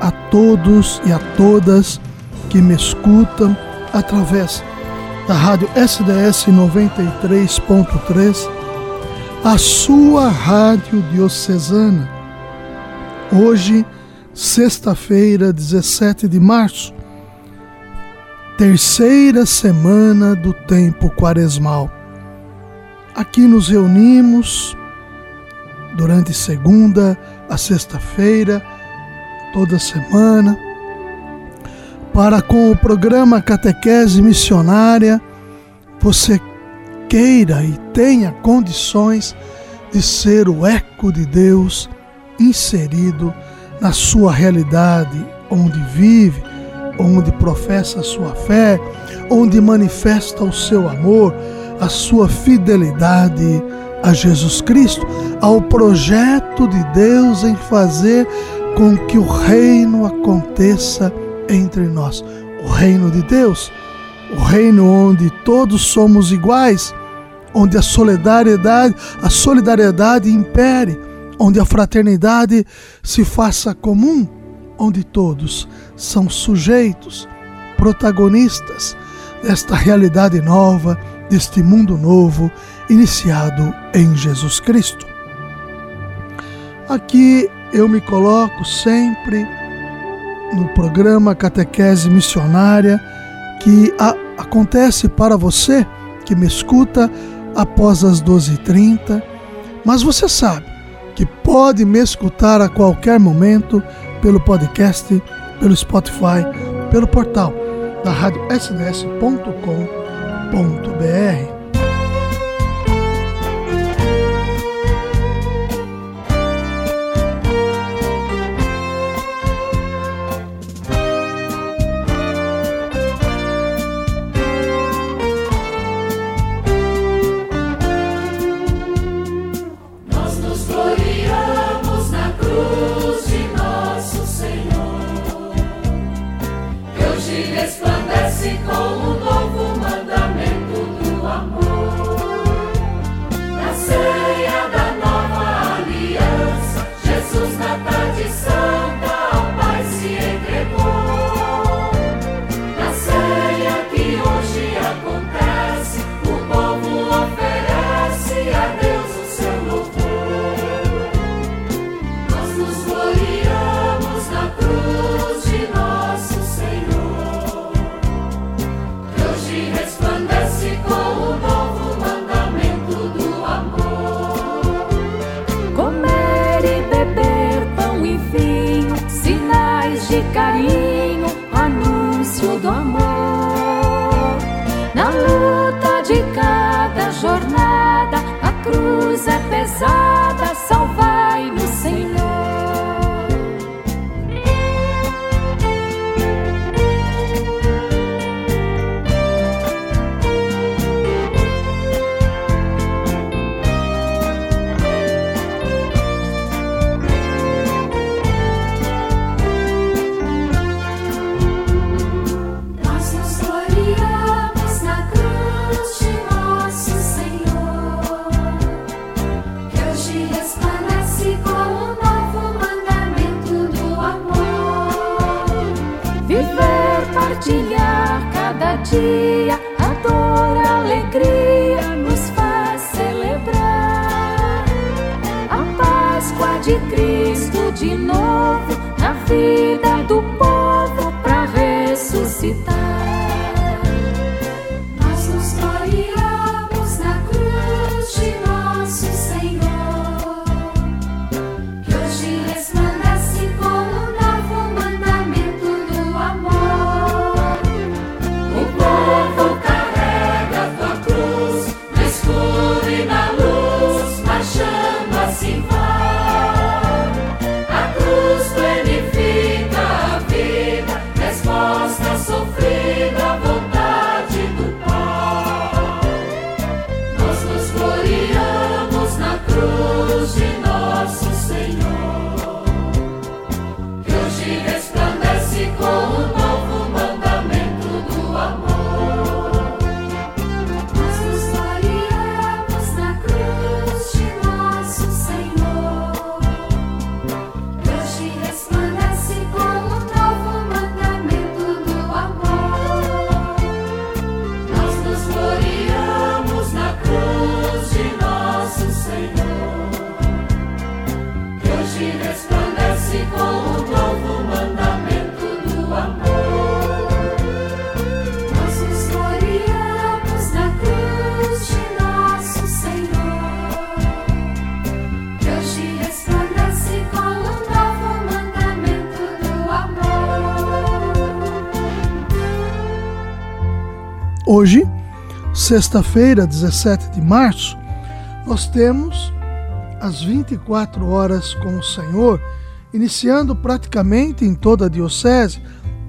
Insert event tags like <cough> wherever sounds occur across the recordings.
a todos e a todas que me escutam através da rádio SDS 93.3, a sua rádio diocesana. Hoje, sexta-feira, 17 de março, terceira semana do tempo quaresmal. Aqui nos reunimos durante segunda a sexta-feira toda semana, para com o programa Catequese Missionária você queira e tenha condições de ser o eco de Deus inserido na sua realidade, onde vive, onde professa a sua fé, onde manifesta o seu amor, a sua fidelidade a Jesus Cristo, ao projeto de Deus em fazer com que o reino aconteça entre nós. O reino de Deus, o reino onde todos somos iguais, onde a solidariedade, a solidariedade impere, onde a fraternidade se faça comum, onde todos são sujeitos, protagonistas desta realidade nova, deste mundo novo iniciado em Jesus Cristo. Aqui eu me coloco sempre no programa Catequese Missionária que a, acontece para você que me escuta após as 12h30, mas você sabe que pode me escutar a qualquer momento pelo podcast, pelo Spotify, pelo portal da rádio resplandece com um novo sds.com.br. vida sexta-feira, 17 de março, nós temos as 24 horas com o Senhor, iniciando praticamente em toda a diocese,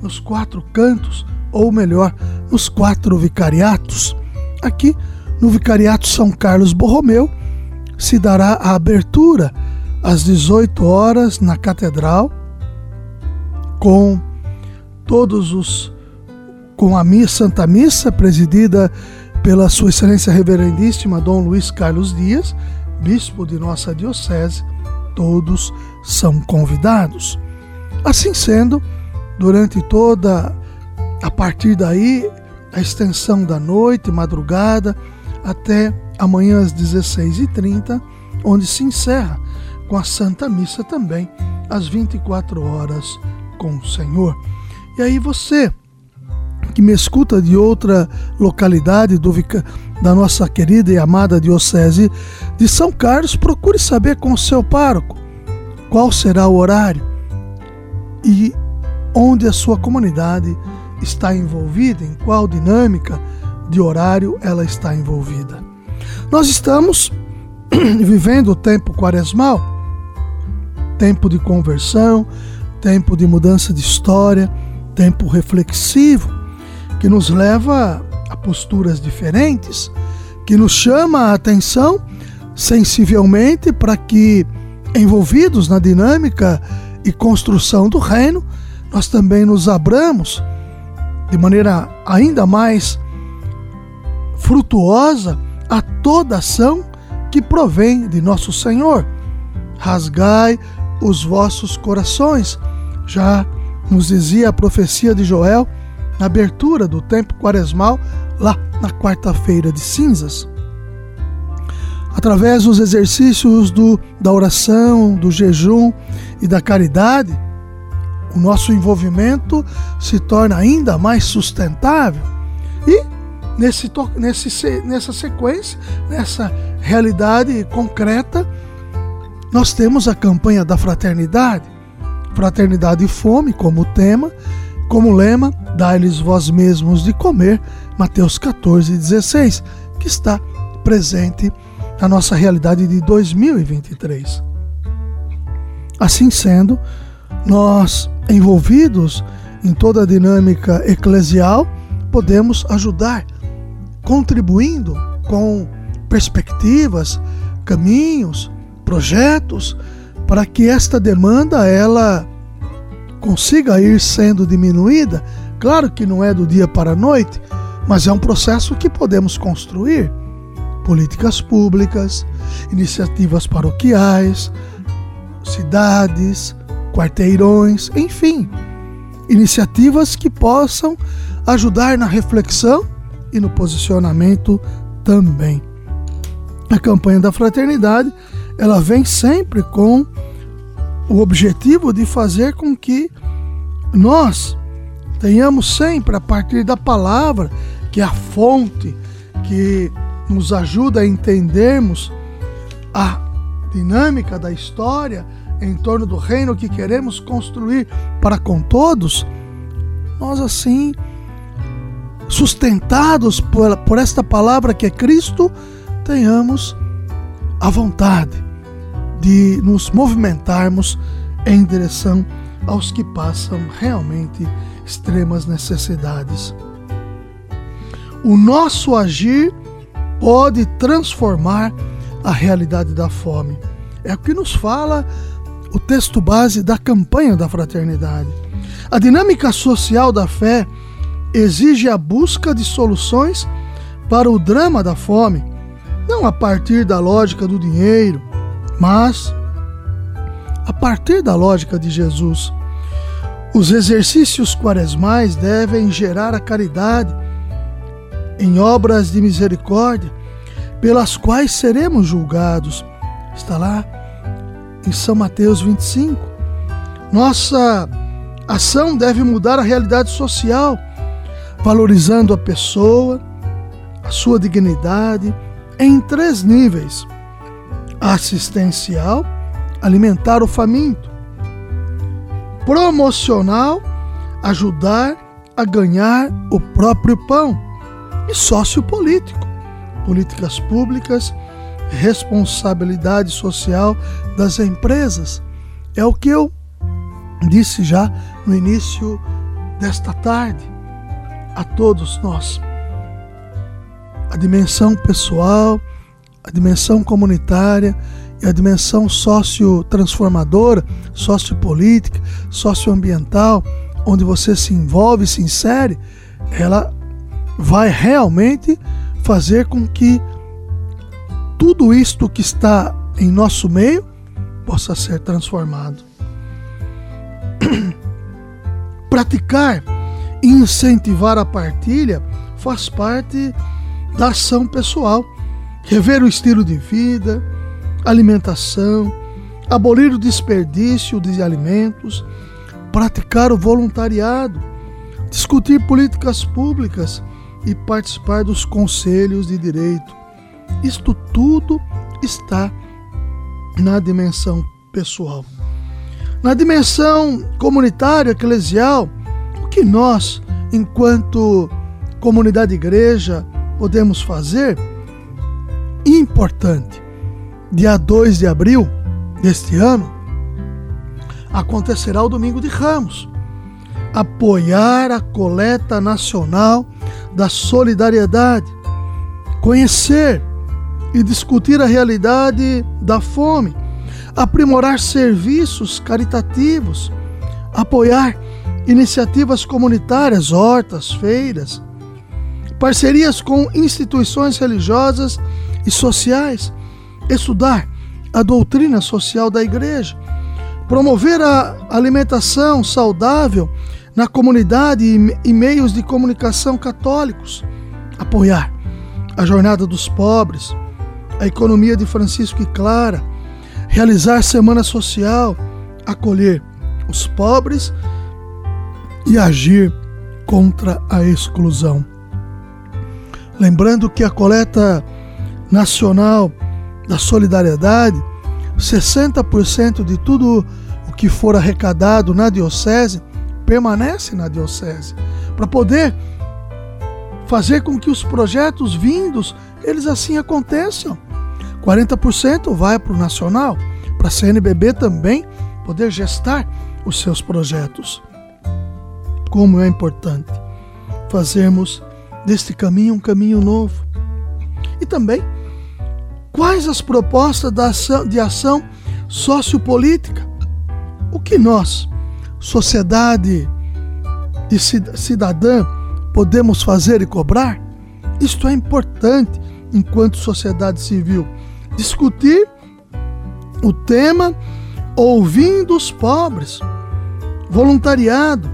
nos quatro cantos, ou melhor, nos quatro vicariatos. Aqui, no Vicariato São Carlos Borromeu, se dará a abertura às 18 horas na Catedral, com todos os com a missa, Santa Missa, presidida pela Sua Excelência Reverendíssima Dom Luiz Carlos Dias, bispo de nossa diocese, todos são convidados. Assim sendo, durante toda a partir daí, a extensão da noite, madrugada, até amanhã às 16h30, onde se encerra com a Santa Missa também, às 24 horas com o Senhor. E aí você que me escuta de outra localidade do, da nossa querida e amada Diocese de São Carlos, procure saber com o seu pároco qual será o horário e onde a sua comunidade está envolvida, em qual dinâmica de horário ela está envolvida. Nós estamos <clears throat> vivendo o tempo quaresmal, tempo de conversão, tempo de mudança de história, tempo reflexivo, que nos leva a posturas diferentes, que nos chama a atenção sensivelmente para que, envolvidos na dinâmica e construção do reino, nós também nos abramos de maneira ainda mais frutuosa a toda ação que provém de nosso Senhor. Rasgai os vossos corações. Já nos dizia a profecia de Joel na abertura do tempo quaresmal, lá na quarta-feira de cinzas. Através dos exercícios do, da oração, do jejum e da caridade, o nosso envolvimento se torna ainda mais sustentável. E nesse, nesse, nessa sequência, nessa realidade concreta, nós temos a campanha da fraternidade, fraternidade e fome como tema, como lema, dai-lhes vós mesmos de comer, Mateus 14, 16, que está presente na nossa realidade de 2023. Assim sendo, nós, envolvidos em toda a dinâmica eclesial, podemos ajudar, contribuindo com perspectivas, caminhos, projetos, para que esta demanda ela consiga ir sendo diminuída. Claro que não é do dia para a noite, mas é um processo que podemos construir. Políticas públicas, iniciativas paroquiais, cidades, quarteirões, enfim, iniciativas que possam ajudar na reflexão e no posicionamento também. A campanha da fraternidade, ela vem sempre com o objetivo de fazer com que nós tenhamos sempre, a partir da palavra, que é a fonte que nos ajuda a entendermos a dinâmica da história em torno do reino que queremos construir para com todos, nós assim, sustentados por, por esta palavra que é Cristo, tenhamos a vontade de nos movimentarmos em direção aos que passam realmente extremas necessidades. O nosso agir pode transformar a realidade da fome. É o que nos fala o texto base da campanha da fraternidade. A dinâmica social da fé exige a busca de soluções para o drama da fome, não a partir da lógica do dinheiro, mas, a partir da lógica de Jesus, os exercícios quaresmais devem gerar a caridade em obras de misericórdia pelas quais seremos julgados. Está lá em São Mateus 25. Nossa ação deve mudar a realidade social, valorizando a pessoa, a sua dignidade, em três níveis assistencial, alimentar o faminto, promocional, ajudar a ganhar o próprio pão, e sociopolítico, políticas públicas, responsabilidade social das empresas. É o que eu disse já no início desta tarde a todos nós. A dimensão pessoal, a dimensão comunitária e a dimensão socio-transformadora, sociopolítica, socioambiental, onde você se envolve, se insere, ela vai realmente fazer com que tudo isto que está em nosso meio possa ser transformado. <clears throat> Praticar e incentivar a partilha faz parte da ação pessoal. Rever o estilo de vida, alimentação, abolir o desperdício de alimentos, praticar o voluntariado, discutir políticas públicas e participar dos conselhos de direito. Isto tudo está na dimensão pessoal. Na dimensão comunitária, eclesial, o que nós, enquanto comunidade igreja, podemos fazer? Importante. Dia 2 de abril deste ano, acontecerá o Domingo de Ramos. Apoiar a coleta nacional da solidariedade, conhecer e discutir a realidade da fome aprimorar serviços caritativos, apoiar iniciativas comunitárias, hortas, feiras, parcerias com instituições religiosas e sociais, estudar a doutrina social da igreja, promover a alimentação saudável na comunidade e meios de comunicação católicos, apoiar a jornada dos pobres, a economia de Francisco e Clara, realizar semana social, acolher os pobres e agir contra a exclusão. Lembrando que a coleta nacional da solidariedade, 60% de tudo o que for arrecadado na diocese permanece na diocese, para poder fazer com que os projetos vindos eles assim aconteçam. 40% vai para o nacional, para a CNBB também poder gestar os seus projetos. Como é importante fazermos deste caminho um caminho novo. E também, quais as propostas de ação sociopolítica? O que nós, sociedade e cidadã, podemos fazer e cobrar? Isto é importante enquanto sociedade civil discutir o tema ouvindo os pobres, voluntariado,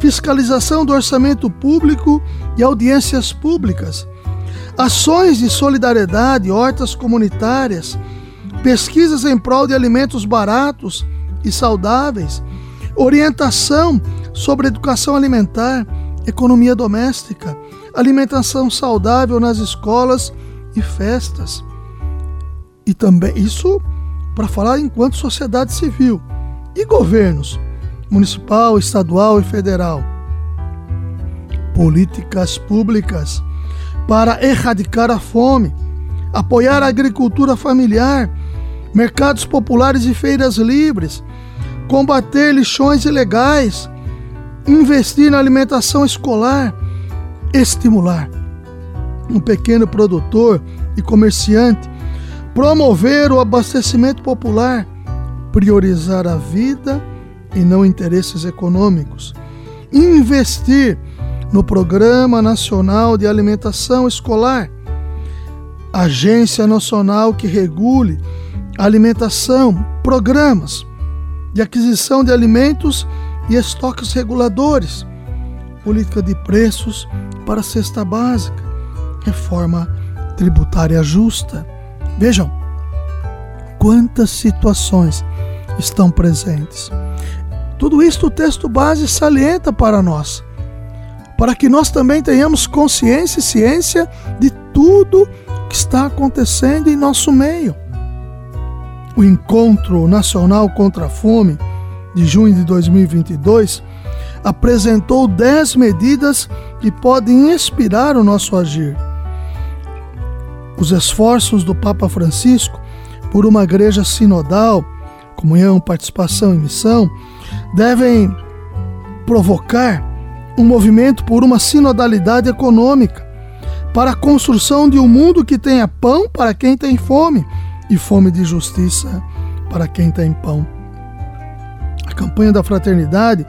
fiscalização do orçamento público e audiências públicas, ações de solidariedade, hortas comunitárias, pesquisas em prol de alimentos baratos e saudáveis, orientação sobre educação alimentar, economia doméstica, alimentação saudável nas escolas e festas e também isso para falar enquanto sociedade civil e governos municipal, estadual e federal. Políticas públicas para erradicar a fome, apoiar a agricultura familiar, mercados populares e feiras livres, combater lixões ilegais, investir na alimentação escolar, estimular. Um pequeno produtor e comerciante promover o abastecimento popular, priorizar a vida e não interesses econômicos, investir no Programa Nacional de Alimentação Escolar, agência nacional que regule alimentação, programas de aquisição de alimentos e estoques reguladores, política de preços para a cesta básica, reforma tributária justa Vejam quantas situações estão presentes. Tudo isto o texto base salienta para nós, para que nós também tenhamos consciência e ciência de tudo que está acontecendo em nosso meio. O Encontro Nacional contra a Fome de junho de 2022 apresentou dez medidas que podem inspirar o nosso agir. Os esforços do Papa Francisco por uma igreja sinodal, comunhão, participação e missão, devem provocar um movimento por uma sinodalidade econômica, para a construção de um mundo que tenha pão para quem tem fome e fome de justiça para quem tem pão. A campanha da fraternidade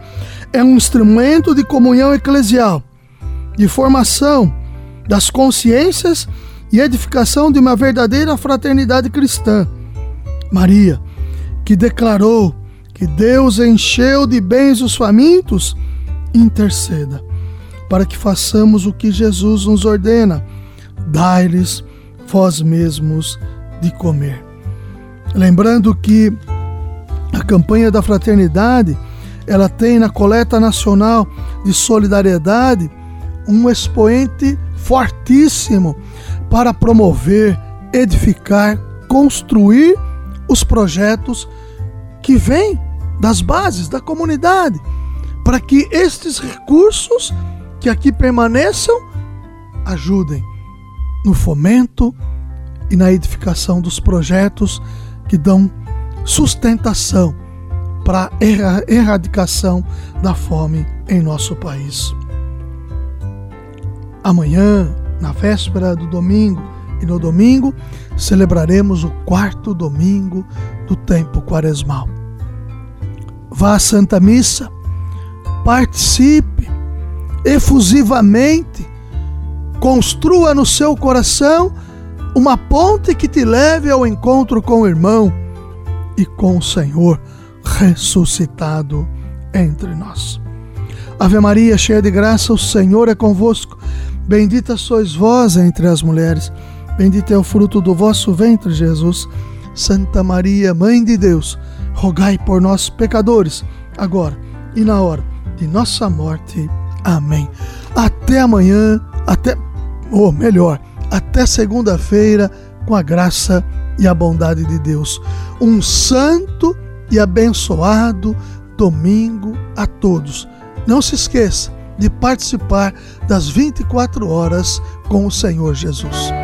é um instrumento de comunhão eclesial, de formação das consciências e edificação de uma verdadeira fraternidade cristã. Maria, que declarou que Deus encheu de bens os famintos, interceda para que façamos o que Jesus nos ordena: dai-lhes vós mesmos de comer. Lembrando que a campanha da fraternidade, ela tem na coleta nacional de solidariedade um expoente fortíssimo para promover, edificar, construir os projetos que vêm das bases da comunidade, para que estes recursos que aqui permaneçam ajudem no fomento e na edificação dos projetos que dão sustentação para a erradicação da fome em nosso país. Amanhã, na véspera do domingo e no domingo, celebraremos o quarto domingo do tempo quaresmal. Vá à Santa Missa, participe efusivamente, construa no seu coração uma ponte que te leve ao encontro com o irmão e com o Senhor ressuscitado entre nós. Ave Maria, cheia de graça, o Senhor é convosco. Bendita sois vós entre as mulheres, bendito é o fruto do vosso ventre, Jesus. Santa Maria, Mãe de Deus, rogai por nós, pecadores, agora e na hora nossa morte. Amém. Até amanhã, até, ou melhor, até segunda-feira, com a graça e a bondade de Deus. Um santo e abençoado domingo a todos. Não se esqueça de participar das 24 horas com o Senhor Jesus.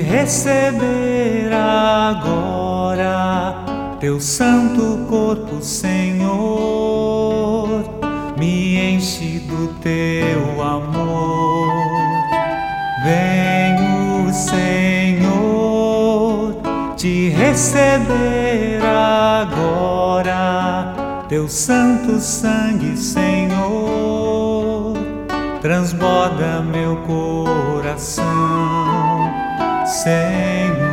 Te receber agora, teu santo corpo, Senhor, me enche do teu amor. Vem o Senhor te receber agora, teu santo sangue, Senhor. Transborda meu coração, Senhor.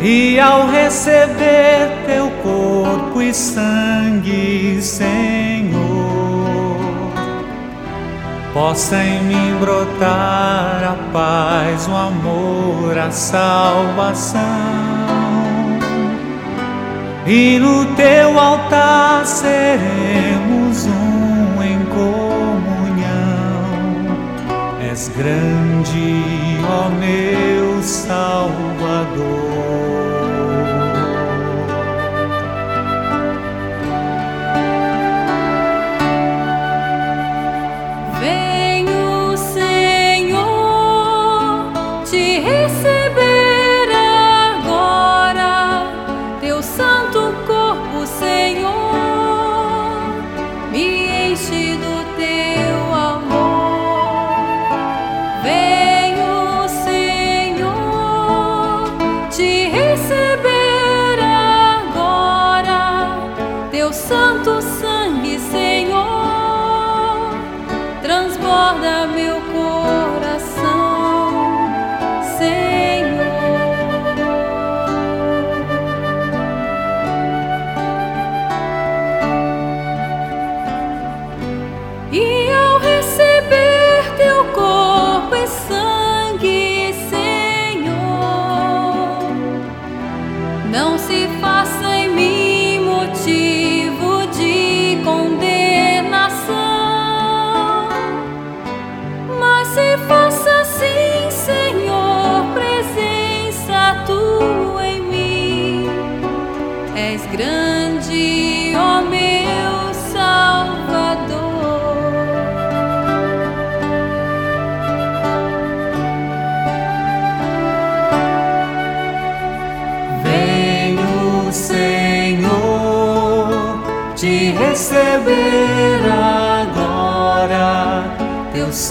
E ao receber teu corpo e sangue, Senhor, possa em mim brotar a paz, o amor, a salvação e no teu altar seremos um em comunhão. És grande, ó meu Salvador.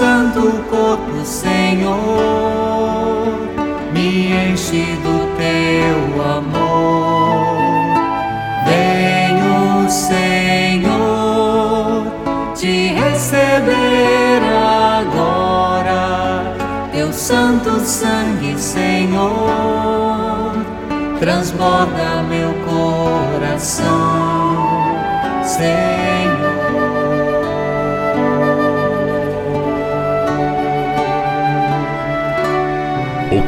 Santo corpo, Senhor, me enche do teu amor. Venho, Senhor, te receber agora, teu santo sangue, Senhor, transborda meu coração, Senhor.